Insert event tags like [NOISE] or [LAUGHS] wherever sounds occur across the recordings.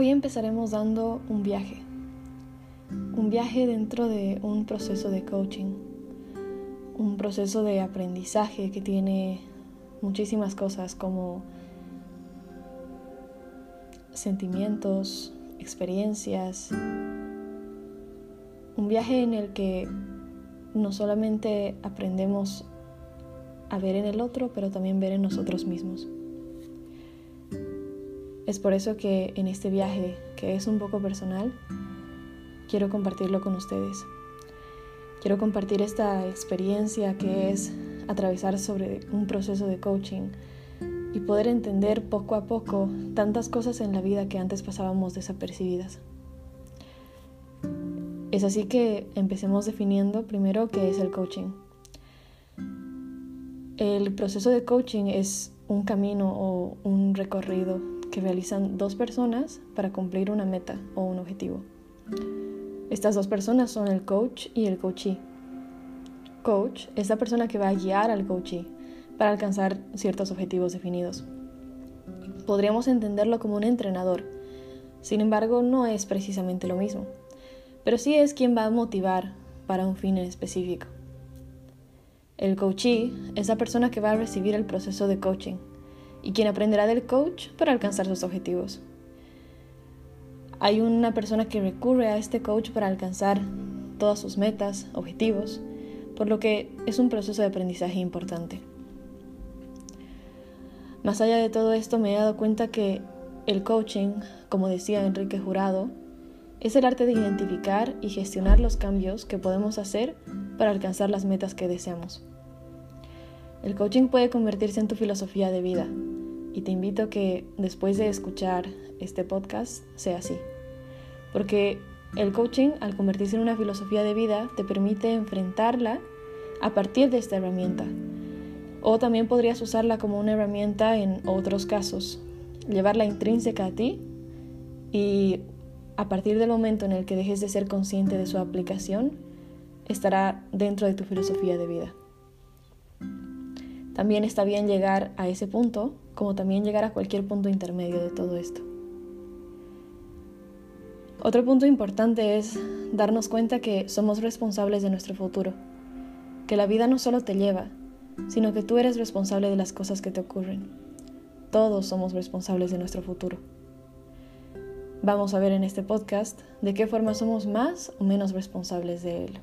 Hoy empezaremos dando un viaje, un viaje dentro de un proceso de coaching, un proceso de aprendizaje que tiene muchísimas cosas como sentimientos, experiencias, un viaje en el que no solamente aprendemos a ver en el otro, pero también ver en nosotros mismos. Es por eso que en este viaje, que es un poco personal, quiero compartirlo con ustedes. Quiero compartir esta experiencia que es atravesar sobre un proceso de coaching y poder entender poco a poco tantas cosas en la vida que antes pasábamos desapercibidas. Es así que empecemos definiendo primero qué es el coaching. El proceso de coaching es un camino o un recorrido que realizan dos personas para cumplir una meta o un objetivo. Estas dos personas son el coach y el coachee. Coach es la persona que va a guiar al coachee para alcanzar ciertos objetivos definidos. Podríamos entenderlo como un entrenador, sin embargo no es precisamente lo mismo, pero sí es quien va a motivar para un fin específico. El coachee es la persona que va a recibir el proceso de coaching y quien aprenderá del coach para alcanzar sus objetivos. Hay una persona que recurre a este coach para alcanzar todas sus metas, objetivos, por lo que es un proceso de aprendizaje importante. Más allá de todo esto me he dado cuenta que el coaching, como decía Enrique Jurado, es el arte de identificar y gestionar los cambios que podemos hacer para alcanzar las metas que deseamos. El coaching puede convertirse en tu filosofía de vida, y te invito a que después de escuchar este podcast sea así. Porque el coaching, al convertirse en una filosofía de vida, te permite enfrentarla a partir de esta herramienta. O también podrías usarla como una herramienta en otros casos, llevarla intrínseca a ti y a partir del momento en el que dejes de ser consciente de su aplicación, estará dentro de tu filosofía de vida. También está bien llegar a ese punto, como también llegar a cualquier punto intermedio de todo esto. Otro punto importante es darnos cuenta que somos responsables de nuestro futuro, que la vida no solo te lleva, sino que tú eres responsable de las cosas que te ocurren. Todos somos responsables de nuestro futuro. Vamos a ver en este podcast de qué forma somos más o menos responsables de él.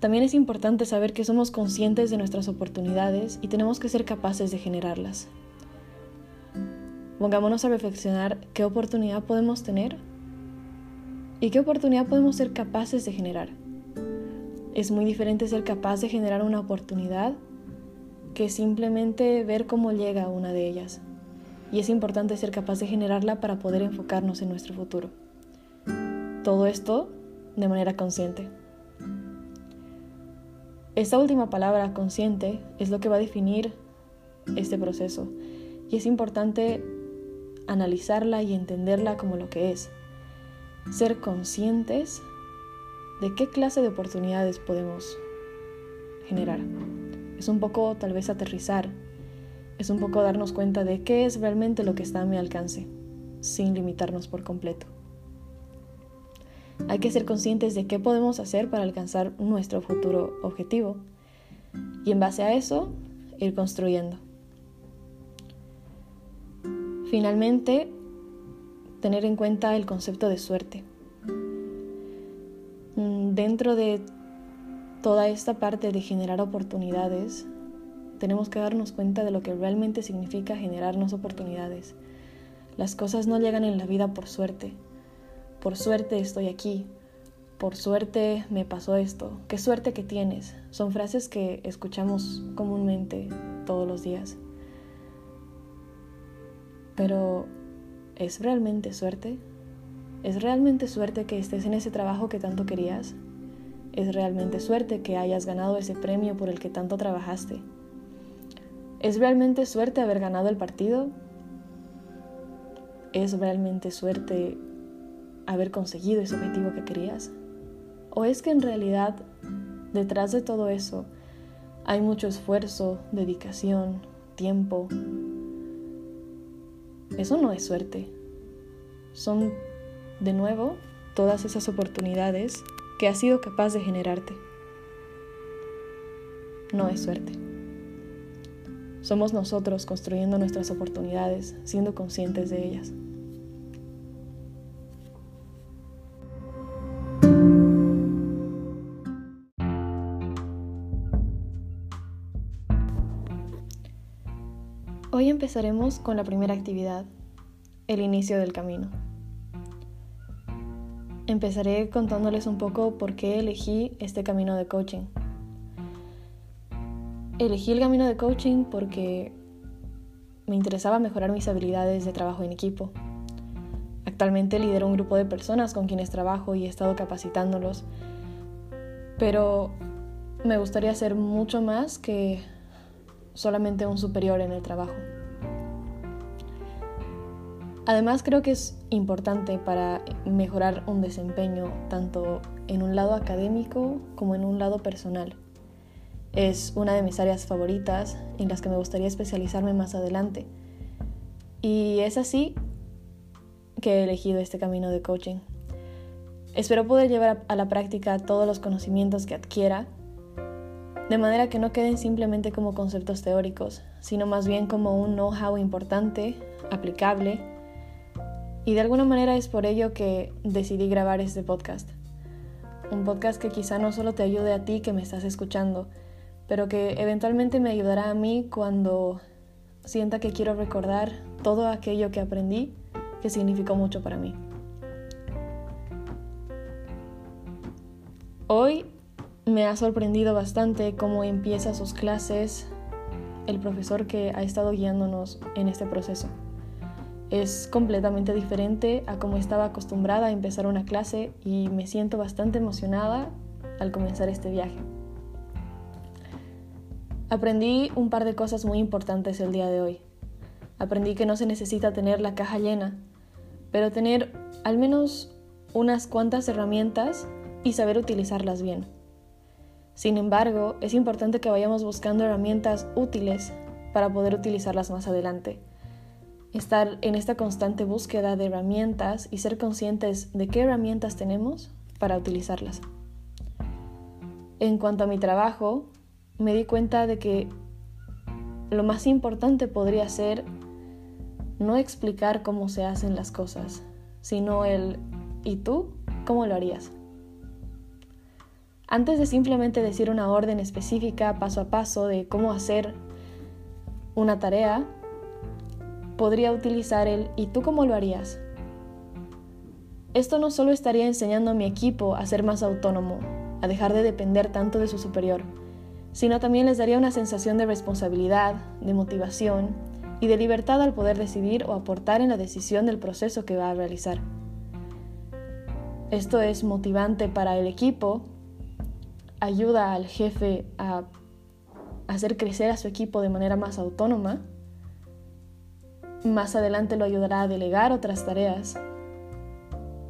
También es importante saber que somos conscientes de nuestras oportunidades y tenemos que ser capaces de generarlas. Pongámonos a reflexionar qué oportunidad podemos tener y qué oportunidad podemos ser capaces de generar. Es muy diferente ser capaz de generar una oportunidad que simplemente ver cómo llega una de ellas. Y es importante ser capaz de generarla para poder enfocarnos en nuestro futuro. Todo esto de manera consciente. Esta última palabra, consciente, es lo que va a definir este proceso y es importante analizarla y entenderla como lo que es. Ser conscientes de qué clase de oportunidades podemos generar. Es un poco tal vez aterrizar, es un poco darnos cuenta de qué es realmente lo que está a mi alcance, sin limitarnos por completo. Hay que ser conscientes de qué podemos hacer para alcanzar nuestro futuro objetivo y en base a eso ir construyendo. Finalmente, tener en cuenta el concepto de suerte. Mm, dentro de toda esta parte de generar oportunidades, tenemos que darnos cuenta de lo que realmente significa generarnos oportunidades. Las cosas no llegan en la vida por suerte, por suerte estoy aquí, por suerte me pasó esto, qué suerte que tienes. Son frases que escuchamos comúnmente todos los días. Pero, ¿es realmente suerte? ¿Es realmente suerte que estés en ese trabajo que tanto querías? ¿Es realmente suerte que hayas ganado ese premio por el que tanto trabajaste? ¿Es realmente suerte haber ganado el partido? ¿Es realmente suerte haber conseguido ese objetivo que querías? ¿O es que en realidad detrás de todo eso hay mucho esfuerzo, dedicación, tiempo, eso no es suerte. Son, de nuevo, todas esas oportunidades que has sido capaz de generarte. No es suerte. Somos nosotros construyendo nuestras oportunidades, siendo conscientes de ellas. Empezaremos con la primera actividad, el inicio del camino. Empezaré contándoles un poco por qué elegí este camino de coaching. Elegí el camino de coaching porque me interesaba mejorar mis habilidades de trabajo en equipo. Actualmente lidero un grupo de personas con quienes trabajo y he estado capacitándolos, pero me gustaría hacer mucho más que solamente un superior en el trabajo. Además creo que es importante para mejorar un desempeño tanto en un lado académico como en un lado personal. Es una de mis áreas favoritas en las que me gustaría especializarme más adelante. Y es así que he elegido este camino de coaching. Espero poder llevar a la práctica todos los conocimientos que adquiera de manera que no queden simplemente como conceptos teóricos, sino más bien como un know-how importante, aplicable, y de alguna manera es por ello que decidí grabar este podcast. Un podcast que quizá no solo te ayude a ti que me estás escuchando, pero que eventualmente me ayudará a mí cuando sienta que quiero recordar todo aquello que aprendí que significó mucho para mí. Hoy me ha sorprendido bastante cómo empieza sus clases el profesor que ha estado guiándonos en este proceso. Es completamente diferente a cómo estaba acostumbrada a empezar una clase y me siento bastante emocionada al comenzar este viaje. Aprendí un par de cosas muy importantes el día de hoy. Aprendí que no se necesita tener la caja llena, pero tener al menos unas cuantas herramientas y saber utilizarlas bien. Sin embargo, es importante que vayamos buscando herramientas útiles para poder utilizarlas más adelante. Estar en esta constante búsqueda de herramientas y ser conscientes de qué herramientas tenemos para utilizarlas. En cuanto a mi trabajo, me di cuenta de que lo más importante podría ser no explicar cómo se hacen las cosas, sino el ¿y tú cómo lo harías? Antes de simplemente decir una orden específica paso a paso de cómo hacer una tarea, podría utilizar el ¿y tú cómo lo harías? Esto no solo estaría enseñando a mi equipo a ser más autónomo, a dejar de depender tanto de su superior, sino también les daría una sensación de responsabilidad, de motivación y de libertad al poder decidir o aportar en la decisión del proceso que va a realizar. Esto es motivante para el equipo ayuda al jefe a hacer crecer a su equipo de manera más autónoma, más adelante lo ayudará a delegar otras tareas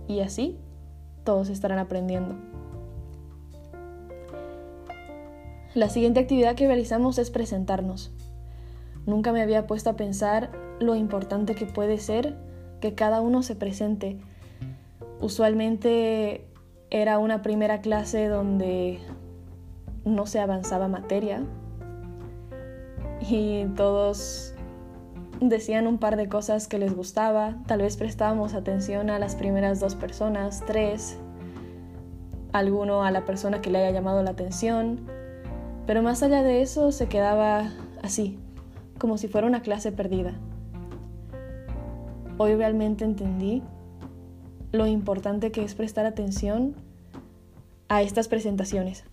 y así todos estarán aprendiendo. La siguiente actividad que realizamos es presentarnos. Nunca me había puesto a pensar lo importante que puede ser que cada uno se presente. Usualmente era una primera clase donde no se avanzaba materia y todos decían un par de cosas que les gustaba, tal vez prestábamos atención a las primeras dos personas, tres, alguno a la persona que le haya llamado la atención, pero más allá de eso se quedaba así, como si fuera una clase perdida. Hoy realmente entendí lo importante que es prestar atención a estas presentaciones.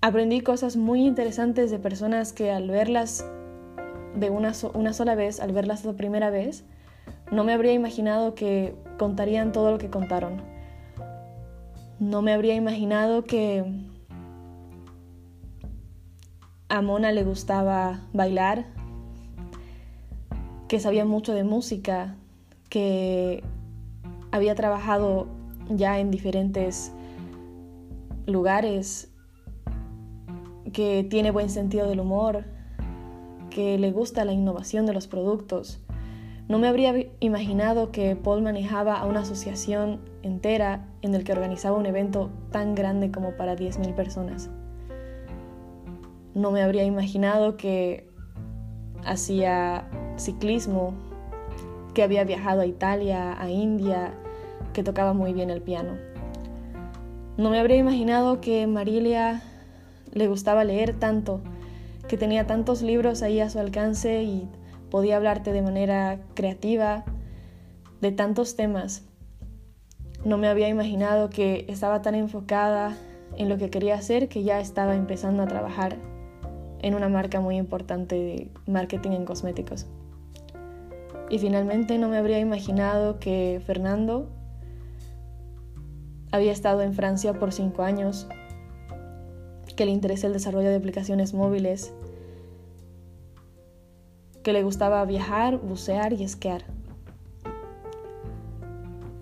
Aprendí cosas muy interesantes de personas que al verlas de una, una sola vez, al verlas la primera vez, no me habría imaginado que contarían todo lo que contaron. No me habría imaginado que a Mona le gustaba bailar, que sabía mucho de música, que había trabajado ya en diferentes lugares que tiene buen sentido del humor, que le gusta la innovación de los productos, No me habría imaginado que Paul manejaba a una asociación entera en el que organizaba un evento tan grande como para 10.000 personas. No me habría imaginado que hacía ciclismo, que había viajado a Italia, a India, que tocaba muy bien el piano. No me habría imaginado que Marilia le gustaba leer tanto, que tenía tantos libros ahí a su alcance y podía hablarte de manera creativa de tantos temas. No me había imaginado que estaba tan enfocada en lo que quería hacer que ya estaba empezando a trabajar en una marca muy importante de marketing en cosméticos. Y finalmente no me habría imaginado que Fernando había estado en Francia por cinco años, que le interesa el desarrollo de aplicaciones móviles que le gustaba viajar, bucear y esquiar.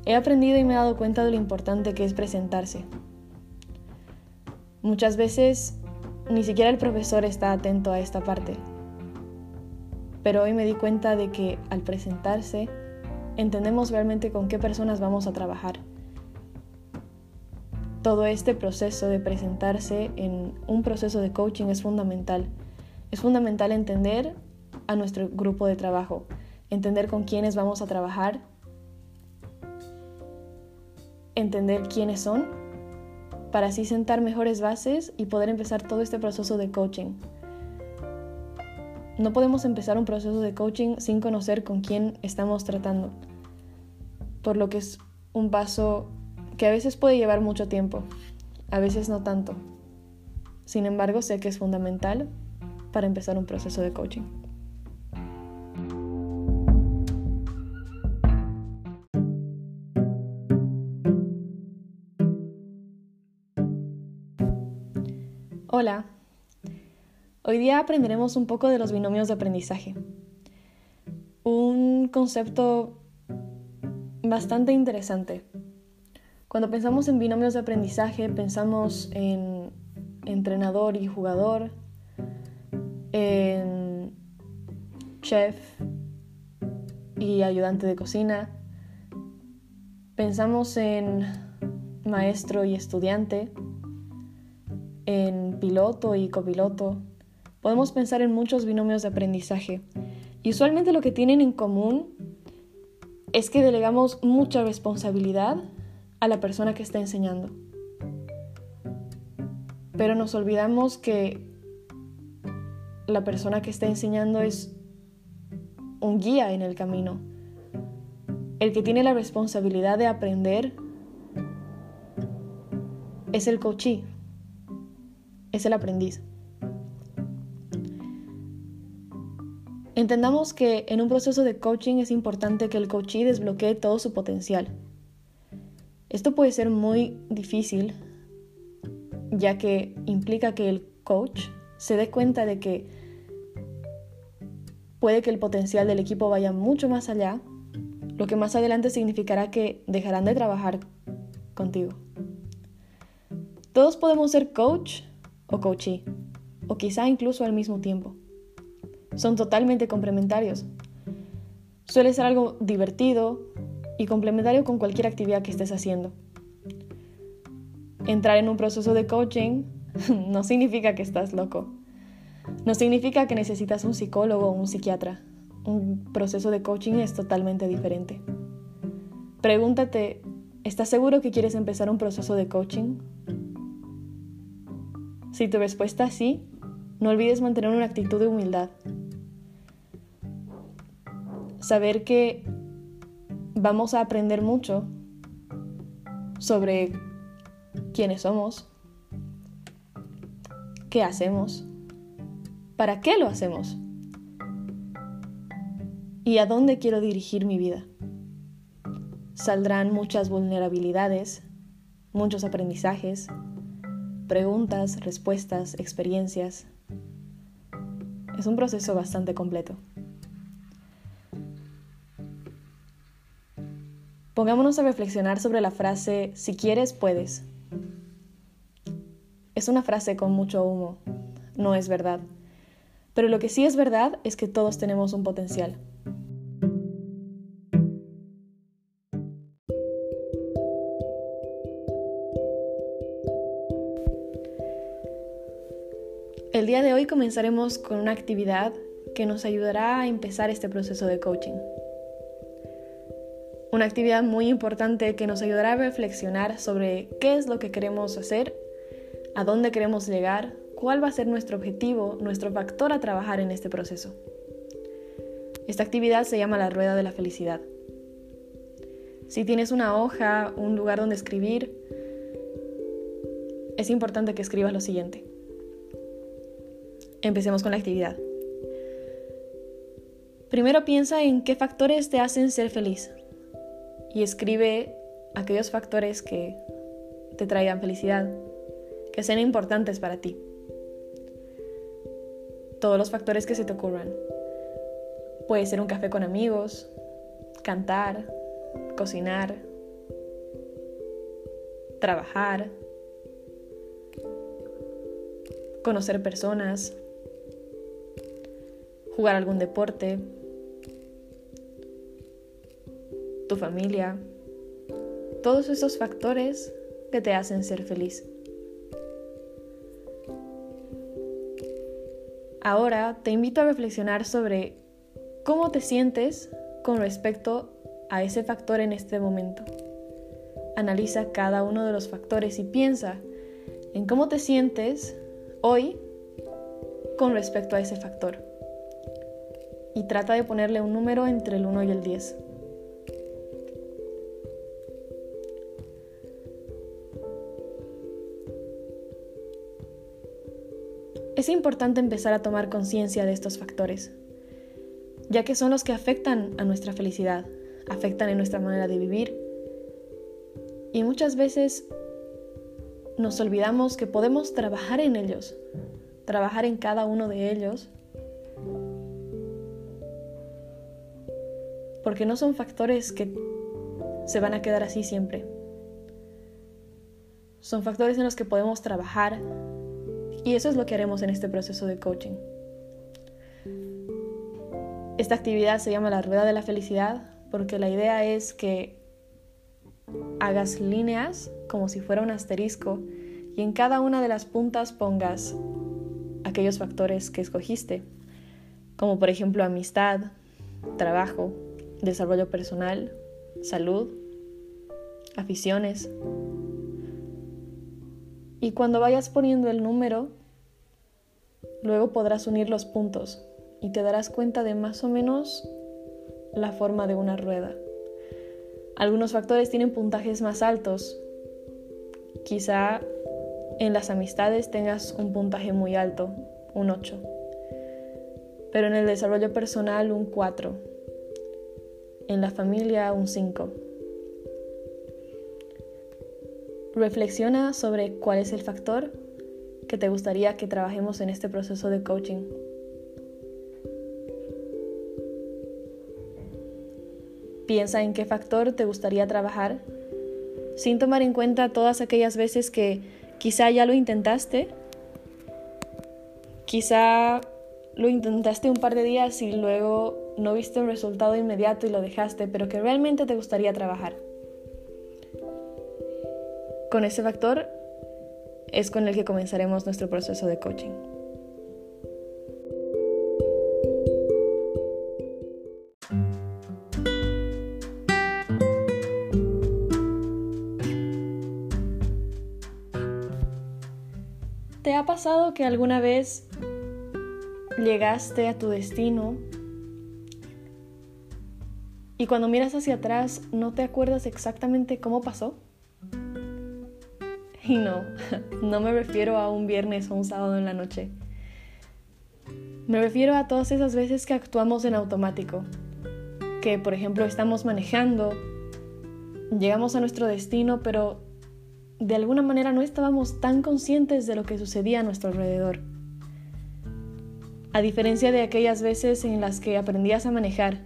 He aprendido y me he dado cuenta de lo importante que es presentarse. Muchas veces ni siquiera el profesor está atento a esta parte, pero hoy me di cuenta de que al presentarse entendemos realmente con qué personas vamos a trabajar. Todo este proceso de presentarse en un proceso de coaching es fundamental. Es fundamental entender a nuestro grupo de trabajo, entender con quiénes vamos a trabajar, entender quiénes son, para así sentar mejores bases y poder empezar todo este proceso de coaching. No podemos empezar un proceso de coaching sin conocer con quién estamos tratando, por lo que es un paso que a veces puede llevar mucho tiempo, a veces no tanto. Sin embargo, sé que es fundamental para empezar un proceso de coaching. Hola, hoy día aprenderemos un poco de los binomios de aprendizaje. Un concepto bastante interesante. Cuando pensamos en binomios de aprendizaje, pensamos en entrenador y jugador, en chef y ayudante de cocina. Pensamos en maestro y estudiante en piloto y copiloto. Podemos pensar en muchos binomios de aprendizaje. Y usualmente lo que tienen en común es que delegamos mucha responsabilidad a la persona que está enseñando. Pero nos olvidamos que la persona que está enseñando es un guía en el camino. El que tiene la responsabilidad de aprender es el coachee es el aprendiz. Entendamos que en un proceso de coaching es importante que el coachee desbloquee todo su potencial. Esto puede ser muy difícil, ya que implica que el coach se dé cuenta de que puede que el potencial del equipo vaya mucho más allá, lo que más adelante significará que dejarán de trabajar contigo. Todos podemos ser coach o coachee, o quizá incluso al mismo tiempo. Son totalmente complementarios. Suele ser algo divertido y complementario con cualquier actividad que estés haciendo. Entrar en un proceso de coaching [LAUGHS] no significa que estás loco. No significa que necesitas un psicólogo o un psiquiatra. Un proceso de coaching es totalmente diferente. Pregúntate, ¿estás seguro que quieres empezar un proceso de coaching? Si tu respuesta es sí, no olvides mantener una actitud de humildad. Saber que vamos a aprender mucho sobre quiénes somos, qué hacemos, para qué lo hacemos y a dónde quiero dirigir mi vida. Saldrán muchas vulnerabilidades, muchos aprendizajes, preguntas, respuestas, experiencias. Es un proceso bastante completo. Pongámonos a reflexionar sobre la frase si quieres, puedes. Es una frase con mucho humo, no es verdad. Pero lo que sí es verdad es que todos tenemos un potencial. El día de hoy comenzaremos con una actividad que nos ayudará a empezar este proceso de coaching. Una actividad muy importante que nos ayudará a reflexionar sobre qué es lo que queremos hacer, a dónde queremos llegar, cuál va a ser nuestro objetivo, nuestro factor a trabajar en este proceso. Esta actividad se llama la rueda de la felicidad. Si tienes una hoja, un lugar donde escribir, es importante que escribas lo siguiente. Empecemos con la actividad. Primero piensa en qué factores te hacen ser feliz y escribe aquellos factores que te traigan felicidad, que sean importantes para ti. Todos los factores que se te ocurran. Puede ser un café con amigos, cantar, cocinar, trabajar, conocer personas, jugar algún deporte, tu familia, todos esos factores que te hacen ser feliz. Ahora te invito a reflexionar sobre cómo te sientes con respecto a ese factor en este momento. Analiza cada uno de los factores y piensa en cómo te sientes hoy con respecto a ese factor. Y trata de ponerle un número entre el 1 y el 10. Es importante empezar a tomar conciencia de estos factores, ya que son los que afectan a nuestra felicidad, afectan en nuestra manera de vivir y muchas veces nos olvidamos que podemos trabajar en ellos, trabajar en cada uno de ellos, porque no son factores que se van a quedar así siempre. Son factores en los que podemos trabajar y eso es lo que haremos en este proceso de coaching. Esta actividad se llama la rueda de la felicidad porque la idea es que hagas líneas como si fuera un asterisco y en cada una de las puntas pongas aquellos factores que escogiste, como por ejemplo amistad, trabajo, desarrollo personal, salud, aficiones, y cuando vayas poniendo el número, luego podrás unir los puntos y te darás cuenta de más o menos la forma de una rueda. Algunos factores tienen puntajes más altos. Quizá en las amistades tengas un puntaje muy alto, un 8. Pero en el desarrollo personal un 4. En la familia un 5 Reflexiona sobre cuál es el factor que te gustaría que trabajemos en este proceso de coaching. Piensa en qué factor te gustaría trabajar sin tomar en cuenta todas aquellas veces que quizá ya lo intentaste, quizá lo intentaste un par de días y luego no viste un resultado inmediato y lo dejaste, pero que realmente te gustaría trabajar. Con ese factor es con el que comenzaremos nuestro proceso de coaching. ¿Te ha pasado que alguna vez llegaste a tu destino y cuando miras hacia atrás no te acuerdas exactamente cómo pasó? Y no, [LAUGHS] no me refiero a un viernes o un sábado en la noche. Me refiero a todas esas veces que actuamos en automático. Que, por ejemplo, estamos manejando, llegamos a nuestro destino, pero de alguna manera no estábamos tan conscientes de lo que sucedía a nuestro alrededor. A diferencia de aquellas veces en las que aprendías a manejar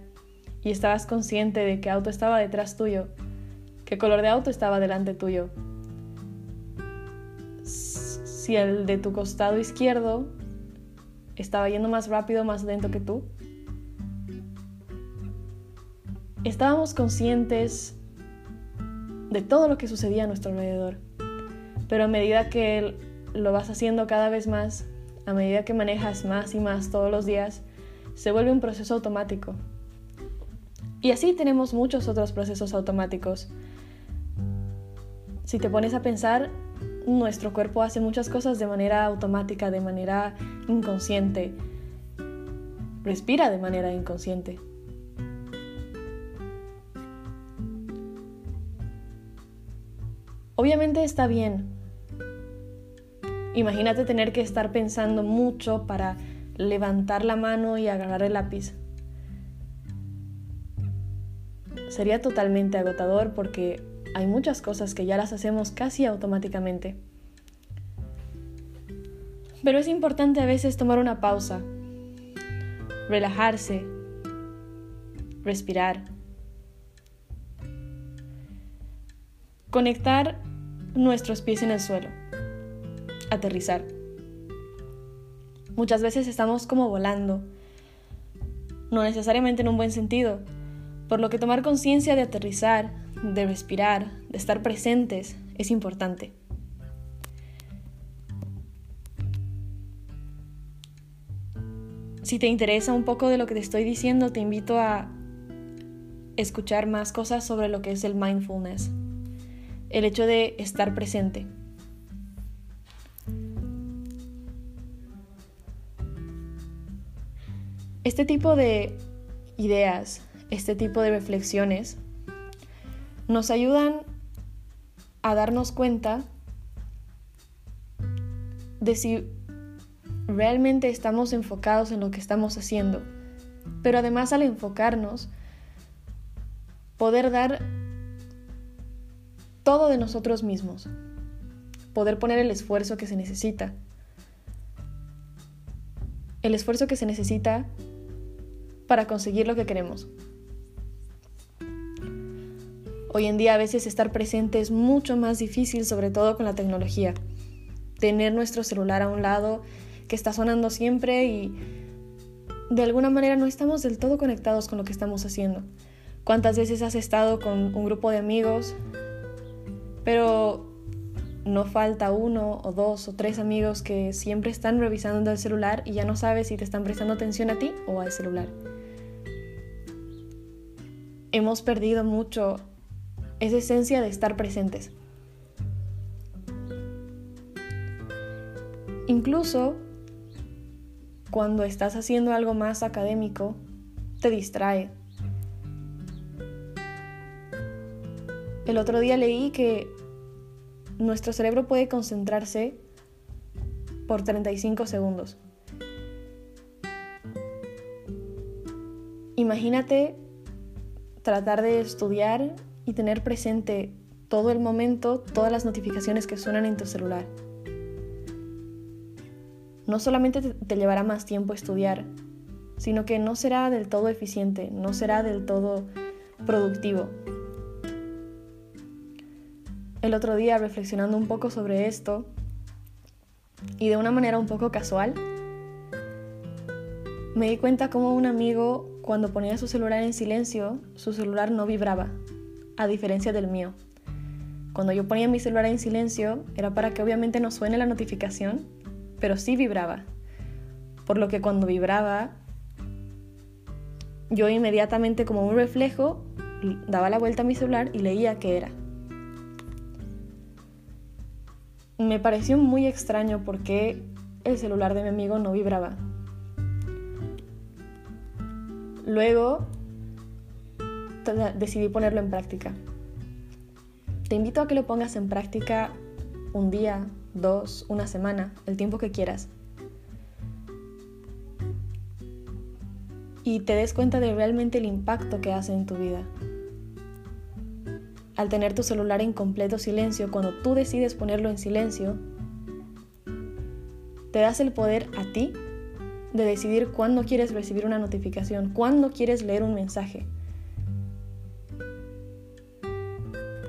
y estabas consciente de qué auto estaba detrás tuyo, qué color de auto estaba delante tuyo, si el de tu costado izquierdo estaba yendo más rápido, más lento que tú. Estábamos conscientes de todo lo que sucedía a nuestro alrededor, pero a medida que lo vas haciendo cada vez más, a medida que manejas más y más todos los días, se vuelve un proceso automático. Y así tenemos muchos otros procesos automáticos. Si te pones a pensar, nuestro cuerpo hace muchas cosas de manera automática, de manera inconsciente. Respira de manera inconsciente. Obviamente está bien. Imagínate tener que estar pensando mucho para levantar la mano y agarrar el lápiz. Sería totalmente agotador porque hay muchas cosas que ya las hacemos casi automáticamente. Pero es importante a veces tomar una pausa, relajarse, respirar, conectar nuestros pies en el suelo, aterrizar. Muchas veces estamos como volando, no necesariamente en un buen sentido, por lo que tomar conciencia de aterrizar, de respirar, de estar presentes, es importante. Si te interesa un poco de lo que te estoy diciendo, te invito a escuchar más cosas sobre lo que es el mindfulness, el hecho de estar presente. Este tipo de ideas, este tipo de reflexiones nos ayudan a darnos cuenta de si realmente estamos enfocados en lo que estamos haciendo. Pero además al enfocarnos, poder dar todo de nosotros mismos, poder poner el esfuerzo que se necesita. El esfuerzo que se necesita para conseguir lo que queremos. Hoy en día a veces estar presente es mucho más difícil, sobre todo con la tecnología. Tener nuestro celular a un lado que está sonando siempre y de alguna manera no estamos del todo conectados con lo que estamos haciendo. ¿Cuántas veces has estado con un grupo de amigos, pero no falta uno o dos o tres amigos que siempre están revisando el celular y ya no sabes si te están prestando atención a ti o al celular? Hemos perdido mucho es esencia de estar presentes. Incluso cuando estás haciendo algo más académico, te distrae. El otro día leí que nuestro cerebro puede concentrarse por 35 segundos. Imagínate tratar de estudiar y tener presente todo el momento todas las notificaciones que suenan en tu celular. No solamente te, llevará más tiempo estudiar, sino que no será del todo eficiente, no será del todo productivo. El otro día, reflexionando un poco sobre esto, y de una manera un poco casual, me di cuenta como un amigo, cuando ponía su celular en silencio, su celular no vibraba, a diferencia del mío. Cuando yo ponía mi celular en silencio era para que obviamente no suene la notificación, pero sí vibraba. Por lo que cuando vibraba, yo inmediatamente como un reflejo daba la vuelta a mi celular y leía qué era. Me pareció muy extraño porque el celular de mi amigo no vibraba. Luego decidí ponerlo en práctica. Te invito a que lo pongas en práctica un día, dos, una semana, el tiempo que quieras. Y te des cuenta de realmente el impacto que hace en tu vida. Al tener tu celular en completo silencio, cuando tú decides ponerlo en silencio, te das el poder a ti de decidir cuándo quieres recibir una notificación, cuándo quieres leer un mensaje.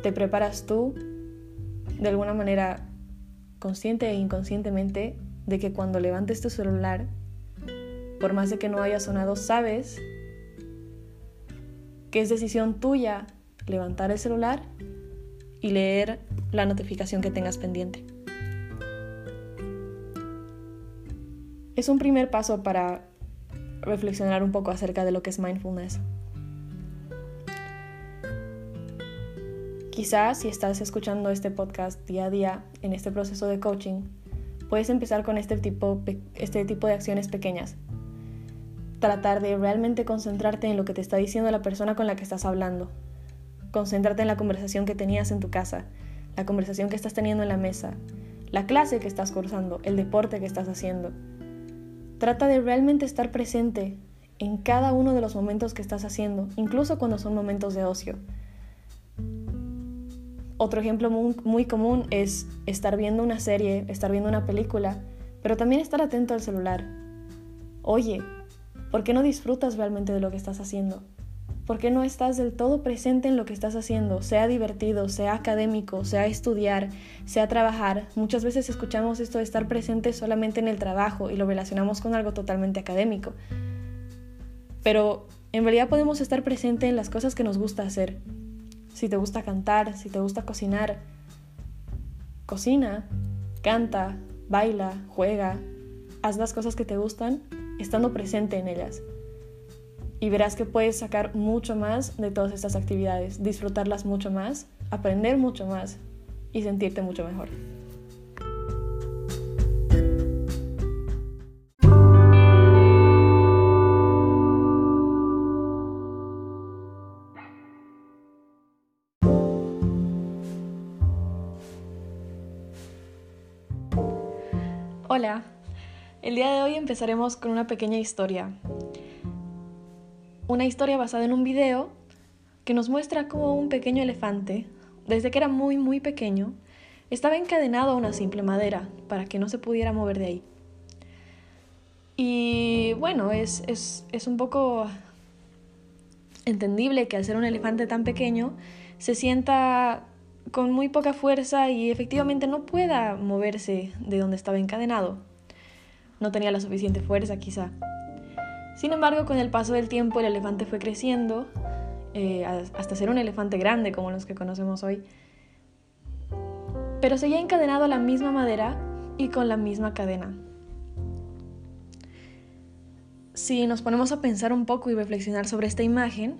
Te preparas tú de alguna manera consciente e inconscientemente de que cuando levantes tu celular, por más de que no haya sonado, sabes que es decisión tuya levantar el celular y leer la notificación que tengas pendiente. es un primer paso para reflexionar un poco acerca de lo que es mindfulness. Quizás si estás escuchando este podcast día a día en este proceso de coaching, puedes empezar con este tipo, este tipo de acciones pequeñas. Tratar de realmente concentrarte en lo que te está diciendo la persona con la que estás hablando. Concéntrate en la conversación que tenías en tu casa, la conversación que estás teniendo en la mesa, la clase que estás cursando, el deporte que estás haciendo. Trata de realmente estar presente en cada uno de los momentos que estás haciendo, incluso cuando son momentos de ocio. Otro ejemplo muy, común es estar viendo una serie, estar viendo una película, pero también estar atento al celular. Oye, ¿por qué no disfrutas realmente de lo que estás haciendo? ¿Por qué no estás del todo presente en lo que estás haciendo? Sea divertido, sea académico, sea estudiar, sea trabajar. Muchas veces escuchamos esto de estar presente solamente en el trabajo y lo relacionamos con algo totalmente académico. Pero en realidad podemos estar presente en las cosas que nos gusta hacer. Si te gusta cantar, si te gusta cocinar, cocina, canta, baila, juega, haz las cosas que te gustan estando presente en ellas y verás que puedes sacar mucho más de todas estas actividades, disfrutarlas mucho más, aprender mucho más y sentirte mucho mejor. El día de hoy empezaremos con una pequeña historia una historia basada en un video que nos muestra cómo un pequeño elefante, desde que era muy muy pequeño, estaba encadenado a una simple madera para que no se pudiera mover de ahí. Y bueno, es, es un poco entendible que al ser un elefante tan pequeño se sienta con muy poca fuerza y efectivamente no pueda moverse de donde estaba encadenado. No tenía la suficiente fuerza quizá. Sin embargo, con el paso del tiempo el elefante fue creciendo eh, hasta ser un elefante grande como los que conocemos hoy. Pero seguía encadenado a la misma madera y con la misma cadena. Si nos ponemos a pensar un poco y reflexionar sobre esta imagen,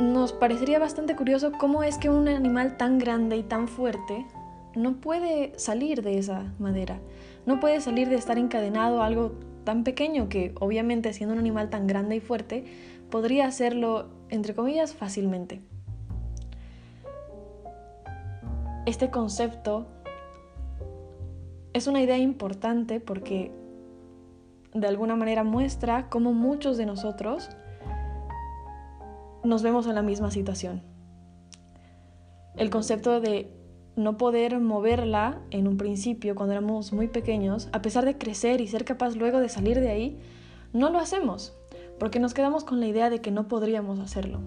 nos parecería bastante curioso cómo es que un animal tan grande y tan fuerte no puede salir de esa madera, no puede salir de estar encadenado a algo tan pequeño que obviamente siendo un animal tan grande y fuerte podría hacerlo entre comillas fácilmente. Este concepto es una idea importante porque de alguna manera muestra cómo muchos de nosotros nos vemos en la misma situación. El concepto de no poder moverla en un principio cuando éramos muy pequeños, a pesar de crecer y ser capaz luego de salir de ahí, no lo hacemos, porque nos quedamos con la idea de que no podríamos hacerlo.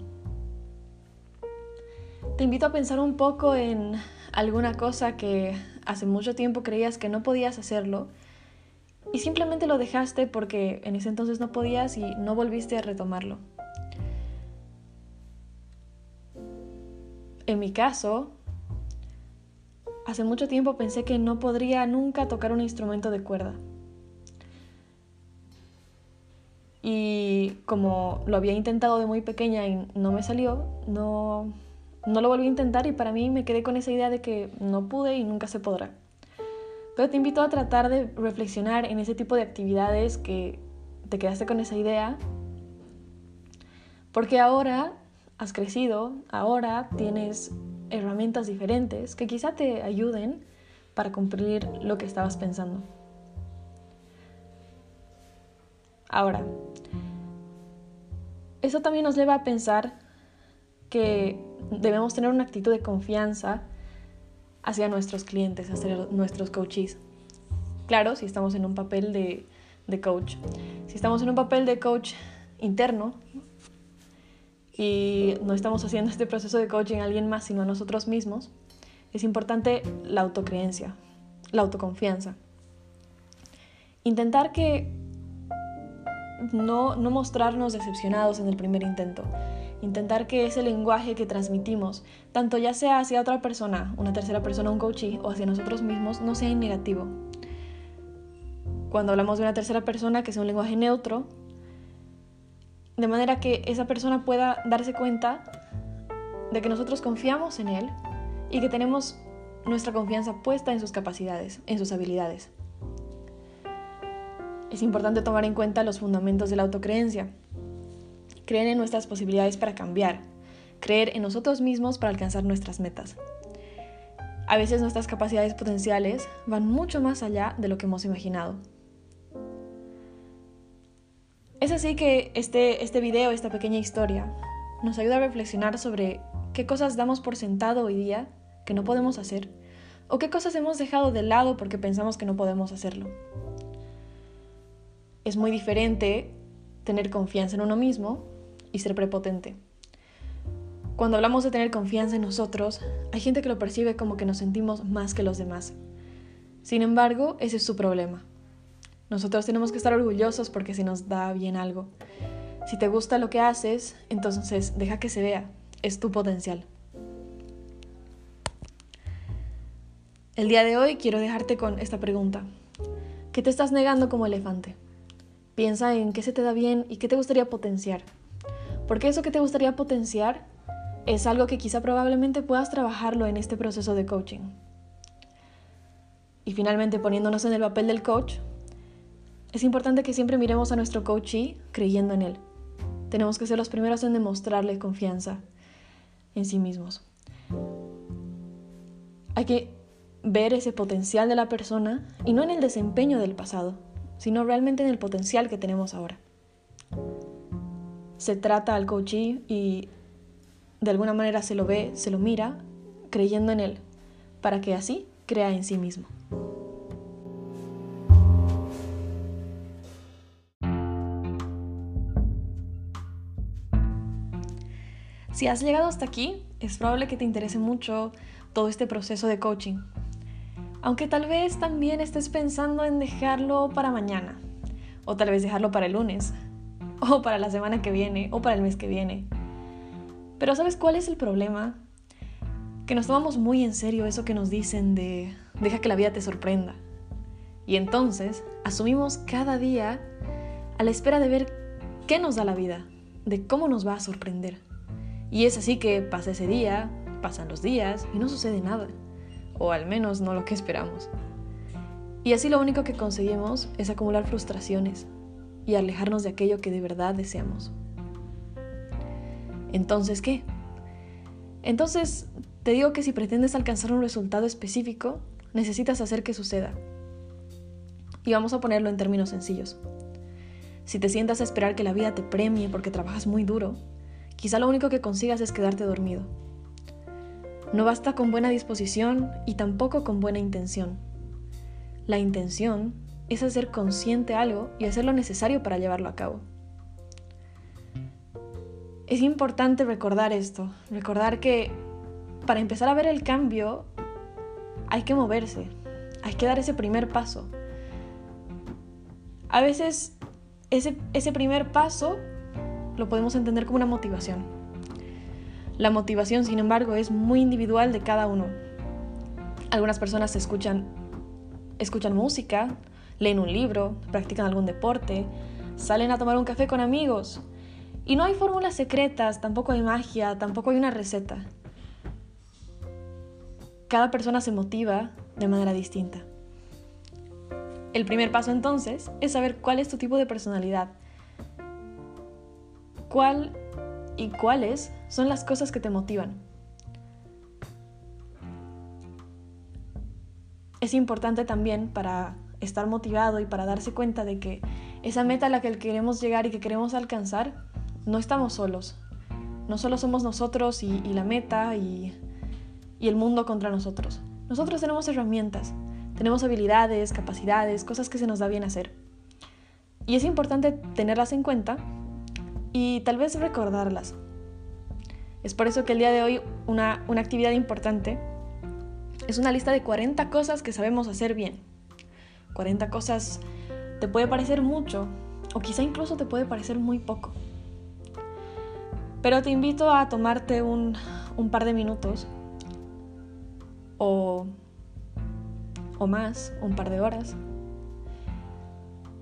Te invito a pensar un poco en alguna cosa que hace mucho tiempo creías que no podías hacerlo y simplemente lo dejaste porque en ese entonces no podías y no volviste a retomarlo. En mi caso, Hace mucho tiempo pensé que no podría nunca tocar un instrumento de cuerda. Y como lo había intentado de muy pequeña y no me salió, no, no lo volví a intentar y para mí me quedé con esa idea de que no pude y nunca se podrá. Pero te invito a tratar de reflexionar en ese tipo de actividades que te quedaste con esa idea, porque ahora has crecido, ahora tienes herramientas diferentes que quizá te ayuden para cumplir lo que estabas pensando. Ahora, eso también nos lleva a pensar que debemos tener una actitud de confianza hacia nuestros clientes, hacia nuestros coaches. Claro, si estamos en un papel de, de coach. Si estamos en un papel de coach interno, y no estamos haciendo este proceso de coaching a alguien más, sino a nosotros mismos, es importante la autocreencia, la autoconfianza. Intentar que no, no mostrarnos decepcionados en el primer intento. Intentar que ese lenguaje que transmitimos, tanto ya sea hacia otra persona, una tercera persona, un coachee, o hacia nosotros mismos, no sea negativo. cuando hablamos de una tercera persona que sea un lenguaje neutro, de manera que esa persona pueda darse cuenta de que nosotros confiamos en él y que tenemos nuestra confianza puesta en sus capacidades, en sus habilidades. Es importante tomar en cuenta los fundamentos de la autocreencia. Creer en nuestras posibilidades para cambiar, creer en nosotros mismos para alcanzar nuestras metas. A veces nuestras capacidades potenciales van mucho más allá de lo que hemos imaginado. Es así que este, este video, esta pequeña historia, nos ayuda a reflexionar sobre qué cosas damos por sentado hoy día que no podemos hacer o qué cosas hemos dejado de lado porque pensamos que no podemos hacerlo. Es muy diferente tener confianza en uno mismo y ser prepotente. Cuando hablamos de tener confianza en nosotros, hay gente que lo percibe como que nos sentimos más que los demás. Sin embargo, ese es su problema. Nosotros tenemos que estar orgullosos porque se nos da bien algo. Si te gusta lo que haces, entonces deja que se vea. Es tu potencial. El día de hoy quiero dejarte con esta pregunta. ¿Qué te estás negando como elefante? Piensa en qué se te da bien y qué te gustaría potenciar. Porque eso que te gustaría potenciar es algo que quizá probablemente puedas trabajarlo en este proceso de coaching. Y finalmente, poniéndonos en el papel del coach, es importante que siempre miremos a nuestro coachee creyendo en él. Tenemos que ser los primeros en demostrarle confianza en sí mismos. Hay que ver ese potencial de la persona y no en el desempeño del pasado, sino realmente en el potencial que tenemos ahora. Se trata al coachee y de alguna manera se lo ve, se lo mira, creyendo en él, para que así crea en sí mismo. Si has llegado hasta aquí, es probable que te interese mucho todo este proceso de coaching. Aunque tal vez también estés pensando en dejarlo para mañana, o tal vez dejarlo para el lunes, [LAUGHS] o para la semana que viene, o para el mes que viene. Pero ¿sabes cuál es el problema? Que nos tomamos muy en serio eso que nos dicen de deja que la vida te sorprenda. Y entonces asumimos cada día a la espera de ver qué nos da la vida, de cómo nos va a sorprender. Y es así que pasa ese día, pasan los días y no sucede nada, o al menos no lo que esperamos. Y así lo único que conseguimos es acumular frustraciones y alejarnos de aquello que de verdad deseamos. Entonces, ¿qué? Entonces, te digo que si pretendes alcanzar un resultado específico, necesitas hacer que suceda. Y vamos a ponerlo en términos sencillos. Si te sientas a esperar que la vida te premie porque trabajas muy duro, quizá lo único que consigas es quedarte dormido. No basta con buena disposición y tampoco con buena intención. La intención es hacer consciente algo y hacer lo necesario para llevarlo a cabo. Es importante recordar esto, recordar que para empezar a ver el cambio hay que moverse, hay que dar ese primer paso. A veces ese, ese primer paso lo podemos entender como una motivación. La motivación, sin embargo, es muy individual de cada uno. Algunas personas escuchan, escuchan música, leen un libro, practican algún deporte, salen a tomar un café con amigos. Y no hay fórmulas secretas, tampoco hay magia, tampoco hay una receta. Cada persona se motiva de manera distinta. El primer paso entonces es saber cuál es tu tipo de personalidad cuál y cuáles son las cosas que te motivan. Es importante también para estar motivado y para darse cuenta de que esa meta a la que queremos llegar y que queremos alcanzar, no estamos solos. No solo somos nosotros y, la meta y, y el mundo contra nosotros. Nosotros tenemos herramientas, tenemos habilidades, capacidades, cosas que se nos da bien hacer. Y es importante tenerlas en cuenta y tal vez recordarlas. Es por eso que el día de hoy una, una actividad importante es una lista de 40 cosas que sabemos hacer bien. 40 cosas te puede parecer mucho o quizá incluso te puede parecer muy poco. Pero te invito a tomarte un, un par de minutos o, o más, un par de horas,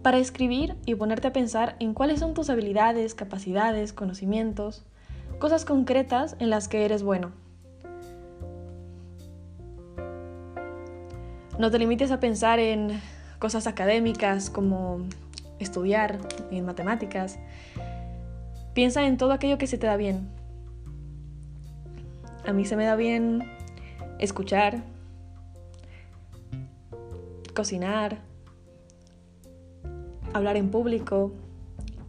para escribir y ponerte a pensar en cuáles son tus habilidades, capacidades, conocimientos, cosas concretas en las que eres bueno. No te limites a pensar en cosas académicas como estudiar, en matemáticas. Piensa en todo aquello que se te da bien. A mí se me da bien escuchar, cocinar, hablar en público,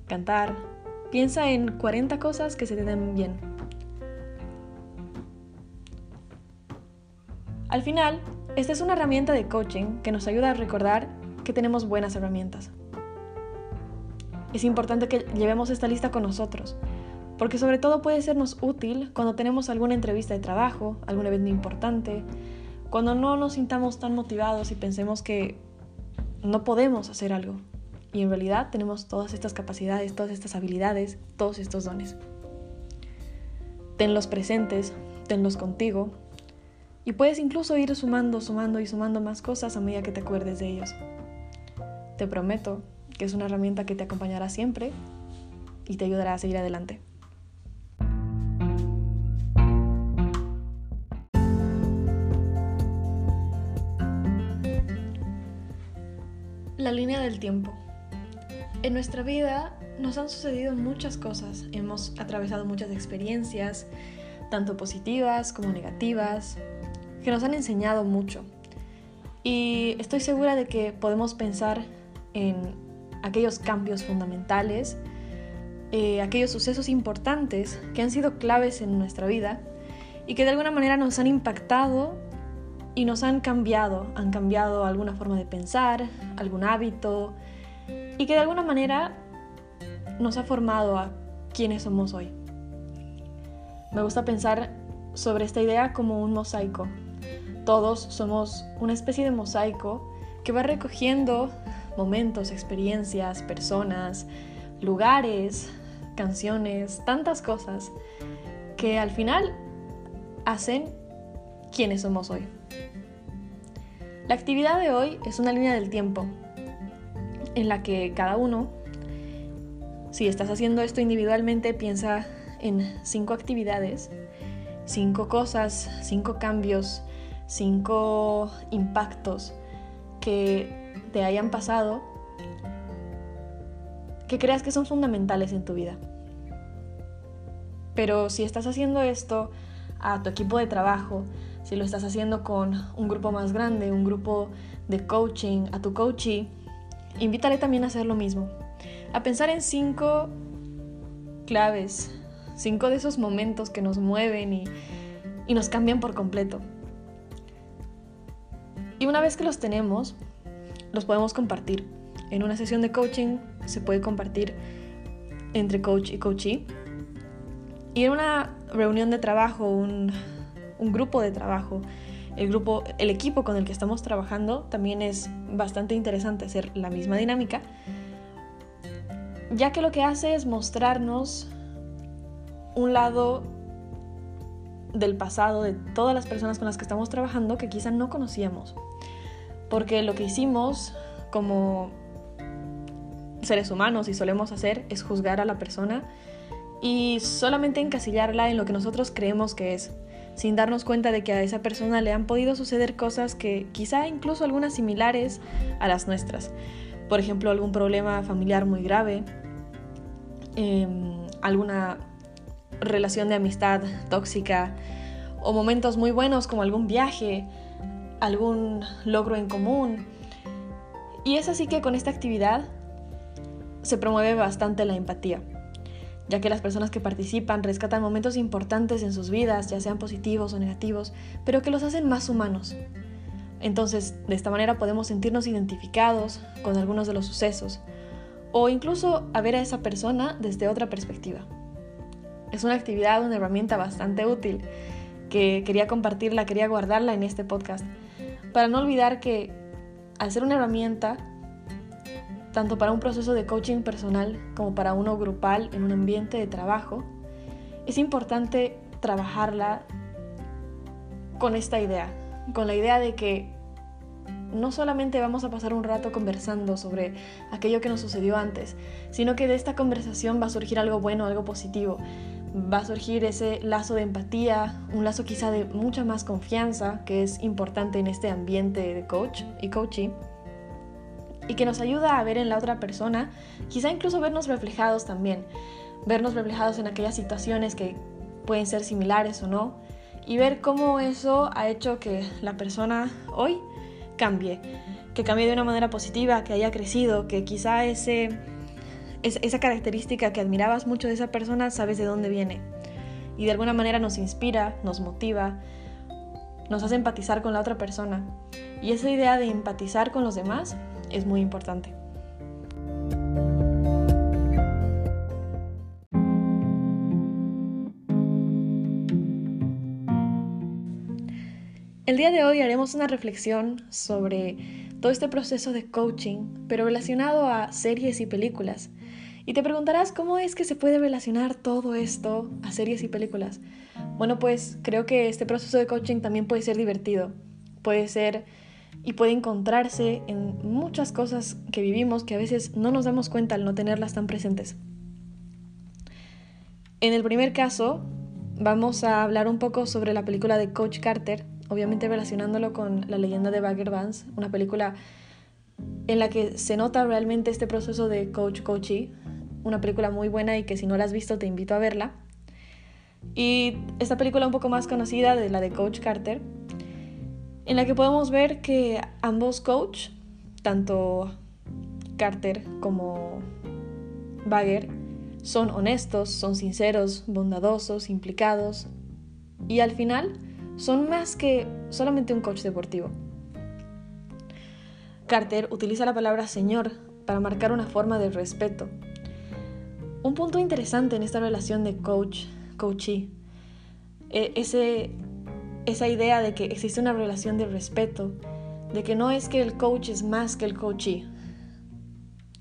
cantar. Piensa en 40 cosas que se te den bien. Al final, esta es una herramienta de coaching que nos ayuda a recordar que tenemos buenas herramientas. Es importante que llevemos esta lista con nosotros, porque sobre todo puede sernos útil cuando tenemos alguna entrevista de trabajo, algún evento importante, cuando no nos sintamos tan motivados y pensemos que no podemos hacer algo. Y en realidad tenemos todas estas capacidades, todas estas habilidades, todos estos dones. Tenlos presentes, tenlos contigo, y puedes incluso ir sumando, sumando y sumando más cosas a medida que te acuerdes de ellos. Te prometo que es una herramienta que te acompañará siempre y te ayudará a seguir adelante. La línea del tiempo. En nuestra vida nos han sucedido muchas cosas, hemos atravesado muchas experiencias, tanto positivas como negativas, que nos han enseñado mucho. Y estoy segura de que podemos pensar en aquellos cambios fundamentales, eh, aquellos sucesos importantes que han sido claves en nuestra vida y que de alguna manera nos han impactado y nos han cambiado, han cambiado alguna forma de pensar, algún hábito y que de alguna manera nos ha formado a quienes somos hoy. Me gusta pensar sobre esta idea como un mosaico, todos somos una especie de mosaico que va recogiendo momentos, experiencias, personas, lugares, canciones, tantas cosas que al final hacen quienes somos hoy. La actividad de hoy es una línea del tiempo en la que cada uno, si estás haciendo esto individualmente, piensa en cinco actividades, cinco cosas, cinco cambios, cinco impactos que te hayan pasado que creas que son fundamentales en tu vida. Pero si estás haciendo esto a tu equipo de trabajo, si lo estás haciendo con un grupo más grande, un grupo de coaching, a tu coachee, invítale también a hacer lo mismo. A pensar en cinco claves, cinco de esos momentos que nos mueven y, nos cambian por completo. Y una vez que los tenemos, los podemos compartir. En una sesión de coaching se puede compartir entre coach y coachee. Y en una reunión de trabajo, un grupo de trabajo, el grupo, el equipo con el que estamos trabajando, también es bastante interesante hacer la misma dinámica, ya que lo que hace es mostrarnos un lado del pasado de todas las personas con las que estamos trabajando que quizá no conocíamos. Porque lo que hicimos como seres humanos y solemos hacer es juzgar a la persona y solamente encasillarla en lo que nosotros creemos que es, sin darnos cuenta de que a esa persona le han podido suceder cosas que quizá incluso algunas similares a las nuestras. Por ejemplo, algún problema familiar muy grave, em, alguna relación de amistad tóxica o momentos muy buenos como algún viaje, algún logro en común. Y es así que con esta actividad se promueve bastante la empatía, ya que las personas que participan rescatan momentos importantes en sus vidas, ya sean positivos o negativos, pero que los hacen más humanos. Entonces, de esta manera podemos sentirnos identificados con algunos de los sucesos, o incluso a ver a esa persona desde otra perspectiva. Es una actividad, una herramienta bastante útil que quería compartirla, quería guardarla en este podcast, para no olvidar que al ser una herramienta, tanto para un proceso de coaching personal como para uno grupal en un ambiente de trabajo, es importante trabajarla con esta idea, con la idea de que no solamente vamos a pasar un rato conversando sobre aquello que nos sucedió antes, sino que de esta conversación va a surgir algo bueno, algo positivo. Va a surgir ese lazo de empatía, un lazo quizá de mucha más confianza, que es importante en este ambiente de coach y coaching, y que nos ayuda a ver en la otra persona, quizá incluso vernos reflejados también, vernos reflejados en aquellas situaciones que pueden ser similares o no, y ver cómo eso ha hecho que la persona hoy cambie, que cambie de una manera positiva, que haya crecido, que quizá ese, esa característica que admirabas mucho de esa persona sabes de dónde viene. Y de alguna manera nos inspira, nos motiva, nos hace empatizar con la otra persona. Y esa idea de empatizar con los demás es muy importante. El día de hoy haremos una reflexión sobre todo este proceso de coaching, pero relacionado a series y películas. Y te preguntarás cómo es que se puede relacionar todo esto a series y películas. Bueno, pues creo que este proceso de coaching también puede ser divertido, puede ser y puede encontrarse en muchas cosas que vivimos que a veces no nos damos cuenta al no tenerlas tan presentes. En el primer caso, vamos a hablar un poco sobre la película de Coach Carter, obviamente relacionándolo con La leyenda de Bagger Vance, una película en la que se nota realmente este proceso de coach-coachee, una película muy buena y que si no la has visto te invito a verla. Y esta película un poco más conocida de la de Coach Carter, en la que podemos ver que ambos coach, tanto Carter como Bagger, son honestos, son sinceros, bondadosos, implicados y al final son más que solamente un coach deportivo. Carter utiliza la palabra señor para marcar una forma de respeto. Un punto interesante en esta relación de coach-coachee, e, ese, esa idea de que existe una relación de respeto, de que no es que el coach es más que el coachee,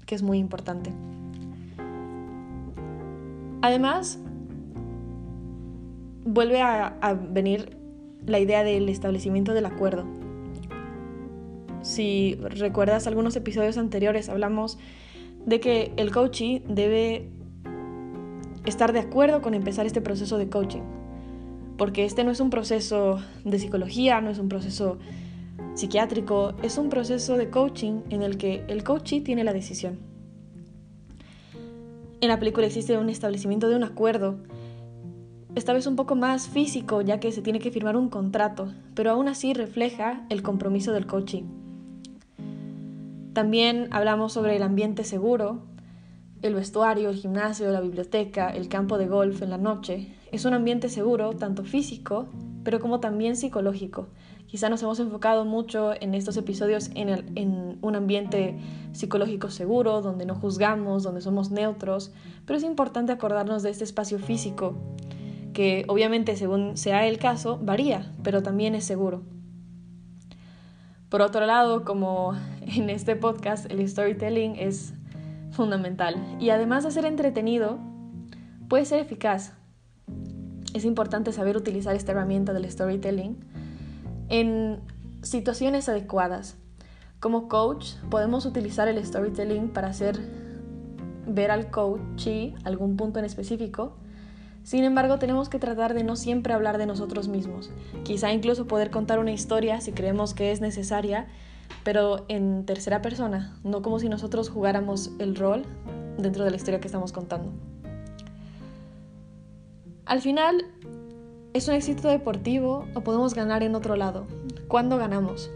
que es muy importante. Además, vuelve a, venir la idea del establecimiento del acuerdo. Si recuerdas algunos episodios anteriores, hablamos de que el coachee debe estar de acuerdo con empezar este proceso de coaching, porque este no es un proceso de psicología, no es un proceso psiquiátrico, es un proceso de coaching en el que el coachee tiene la decisión. En la película existe un establecimiento de un acuerdo esta vez un poco más físico ya que se tiene que firmar un contrato, pero aún así refleja el compromiso del coaching. También hablamos sobre el ambiente seguro, el vestuario, el gimnasio, la biblioteca, el campo de golf en la noche. Es un ambiente seguro, tanto físico, pero como también psicológico. Quizá nos hemos enfocado mucho en estos episodios en, en, un ambiente psicológico seguro, donde no juzgamos, donde somos neutros, pero es importante acordarnos de este espacio físico que obviamente según sea el caso varía, pero también es seguro. Por otro lado, como en este podcast, el storytelling es fundamental y además de ser entretenido, puede ser eficaz. Es importante saber utilizar esta herramienta del storytelling en situaciones adecuadas. Como coach, podemos utilizar el storytelling para hacer ver al coachee algún punto en específico sin embargo, tenemos que tratar de no siempre hablar de nosotros mismos. Quizá incluso poder contar una historia si creemos que es necesaria, pero en tercera persona, no como si nosotros jugáramos el rol dentro de la historia que estamos contando. Al final, ¿es un éxito deportivo o podemos ganar en otro lado? ¿Cuándo ganamos?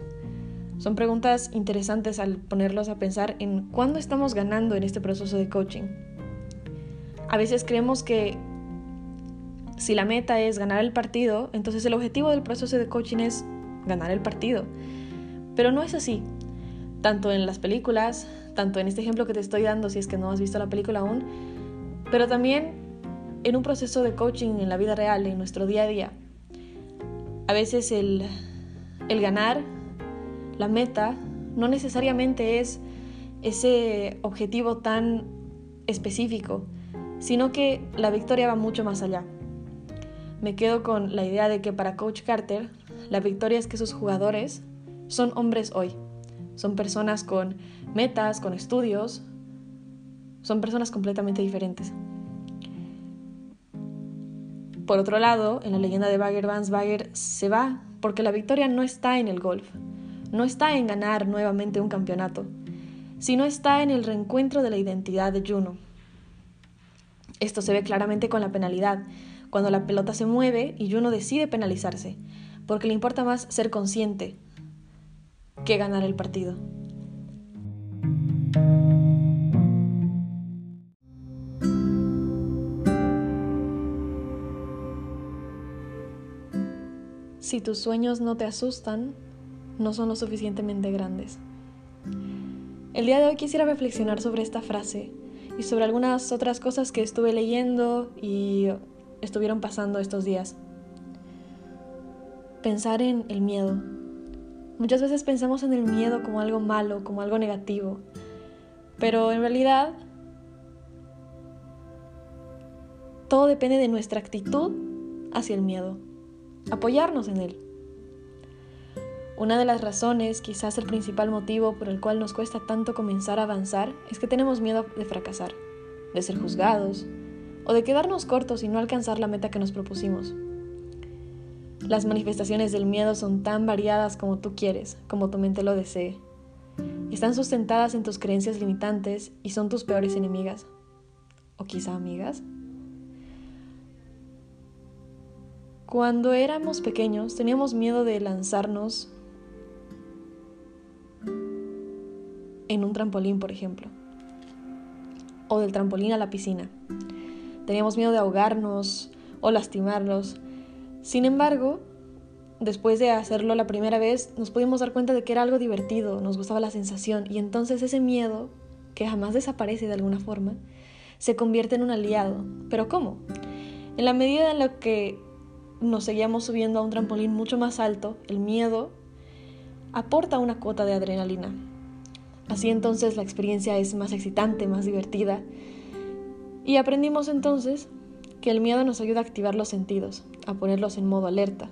Son preguntas interesantes al ponerlos a pensar en cuándo estamos ganando en este proceso de coaching. A veces creemos que si la meta es ganar el partido, entonces el objetivo del proceso de coaching es ganar el partido. Pero no es así. Tanto en las películas, tanto en este ejemplo que te estoy dando, si es que no has visto la película aún, pero también en un proceso de coaching en la vida real, en nuestro día a día. A veces el, ganar, la meta, no necesariamente es ese objetivo tan específico, sino que la victoria va mucho más allá me quedo con la idea de que para Coach Carter, la victoria es que sus jugadores son hombres hoy. son personas con metas, con estudios, son personas completamente diferentes. Por otro lado, en la leyenda de Bagger, Vance Bagger se va porque la victoria no está en el golf, no está en ganar nuevamente un campeonato, sino está en el reencuentro de la identidad de Juno. Esto se ve claramente con la penalidad, cuando la pelota se mueve y Juno decide penalizarse, porque le importa más ser consciente que ganar el partido. Si tus sueños no te asustan, no son lo suficientemente grandes. El día de hoy quisiera reflexionar sobre esta frase y sobre algunas otras cosas que estuve leyendo y estuvieron pasando estos días. Pensar en el miedo. Muchas veces pensamos en el miedo como algo malo, como algo negativo, pero en realidad todo depende de nuestra actitud hacia el miedo apoyarnos en él. Una de las razones, quizás el principal motivo por el cual nos cuesta tanto comenzar a avanzar, es que tenemos miedo de fracasar, de ser juzgados o de quedarnos cortos y no alcanzar la meta que nos propusimos. Las manifestaciones del miedo son tan variadas como tú quieres, como tu mente lo desee. Están sustentadas en tus creencias limitantes y son tus peores enemigas. O quizá amigas. Cuando éramos pequeños teníamos miedo de lanzarnos en un trampolín, por ejemplo, o del trampolín a la piscina. Teníamos miedo de ahogarnos o lastimarnos. Sin embargo, después de hacerlo la primera vez, nos pudimos dar cuenta de que era algo divertido, nos gustaba la sensación y entonces ese miedo, que jamás desaparece de alguna forma, se convierte en un aliado. ¿Pero cómo? En la medida en la que nos seguíamos subiendo a un trampolín mucho más alto, el miedo aporta una cuota de adrenalina. Así entonces la experiencia es más excitante, más divertida. Y aprendimos entonces que el miedo nos ayuda a activar los sentidos, a ponerlos en modo alerta.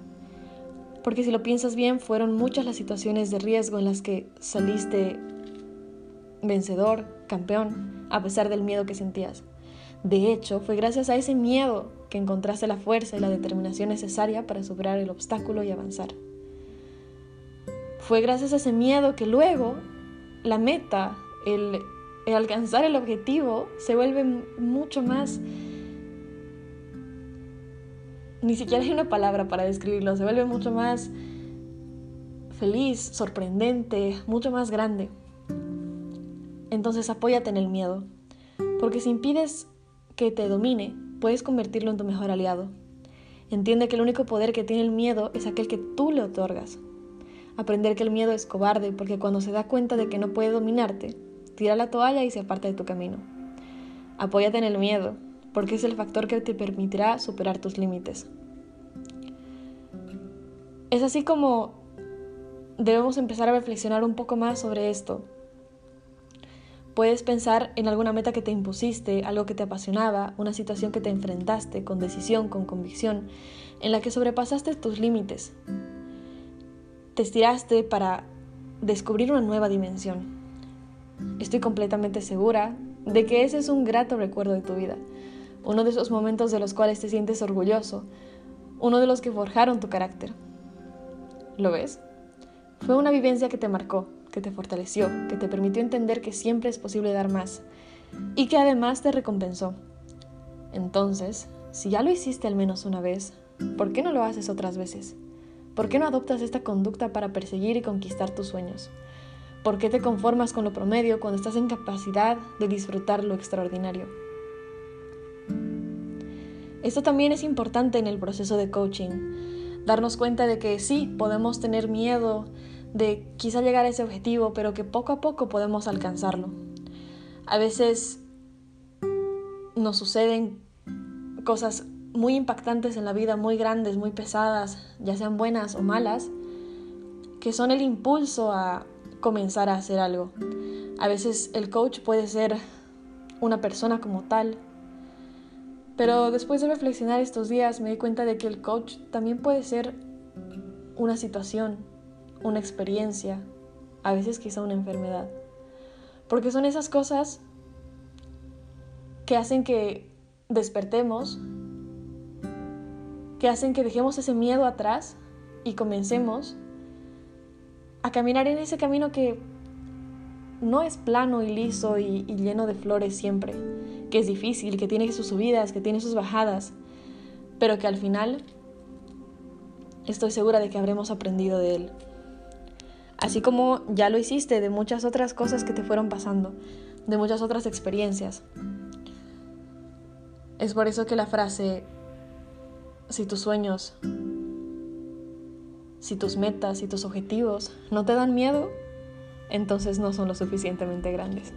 Porque si lo piensas bien, fueron muchas las situaciones de riesgo en las que saliste vencedor, campeón, a pesar del miedo que sentías. De hecho, fue gracias a ese miedo que encontraste la fuerza y la determinación necesaria para superar el obstáculo y avanzar. Fue gracias a ese miedo que luego la meta, el, alcanzar el objetivo, se vuelve mucho más... Ni siquiera hay una palabra para describirlo, se vuelve mucho más feliz, sorprendente, mucho más grande. Entonces apóyate en el miedo, porque si impides que te domine, puedes convertirlo en tu mejor aliado. Entiende que el único poder que tiene el miedo es aquel que tú le otorgas. Aprender que el miedo es cobarde porque cuando se da cuenta de que no puede dominarte, tira la toalla y se aparta de tu camino. Apóyate en el miedo, porque es el factor que te permitirá superar tus límites. Es así como debemos empezar a reflexionar un poco más sobre esto, Puedes pensar en alguna meta que te impusiste, algo que te apasionaba, una situación que te enfrentaste con decisión, con convicción, en la que sobrepasaste tus límites. Te estiraste para descubrir una nueva dimensión. Estoy completamente segura de que ese es un grato recuerdo de tu vida, uno de esos momentos de los cuales te sientes orgulloso, uno de los que forjaron tu carácter. ¿Lo ves? Fue una vivencia que te marcó, que te fortaleció, que te permitió entender que siempre es posible dar más y que además te recompensó. Entonces, si ya lo hiciste al menos una vez, ¿por qué no lo haces otras veces? ¿Por qué no adoptas esta conducta para perseguir y conquistar tus sueños? ¿Por qué te conformas con lo promedio cuando estás en capacidad de disfrutar lo extraordinario? Esto también es importante en el proceso de coaching, darnos cuenta de que sí, podemos tener miedo de quizá llegar a ese objetivo, pero que poco a poco podemos alcanzarlo. A veces nos suceden cosas muy impactantes en la vida, muy grandes, muy pesadas, ya sean buenas o malas, que son el impulso a comenzar a hacer algo. A veces el coach puede ser una persona como tal, pero después de reflexionar estos días me di cuenta de que el coach también puede ser una situación, una experiencia, a veces quizá una enfermedad. Porque son esas cosas que hacen que despertemos, que hacen que dejemos ese miedo atrás y comencemos a caminar en ese camino que no es plano y liso y, lleno de flores siempre, que es difícil, que tiene sus subidas, que tiene sus bajadas, pero que al final estoy segura de que habremos aprendido de él. Así como ya lo hiciste de muchas otras cosas que te fueron pasando, de muchas otras experiencias. Es por eso que la frase, si tus sueños, si tus metas, si tus objetivos no te dan miedo, entonces no son lo suficientemente grandes.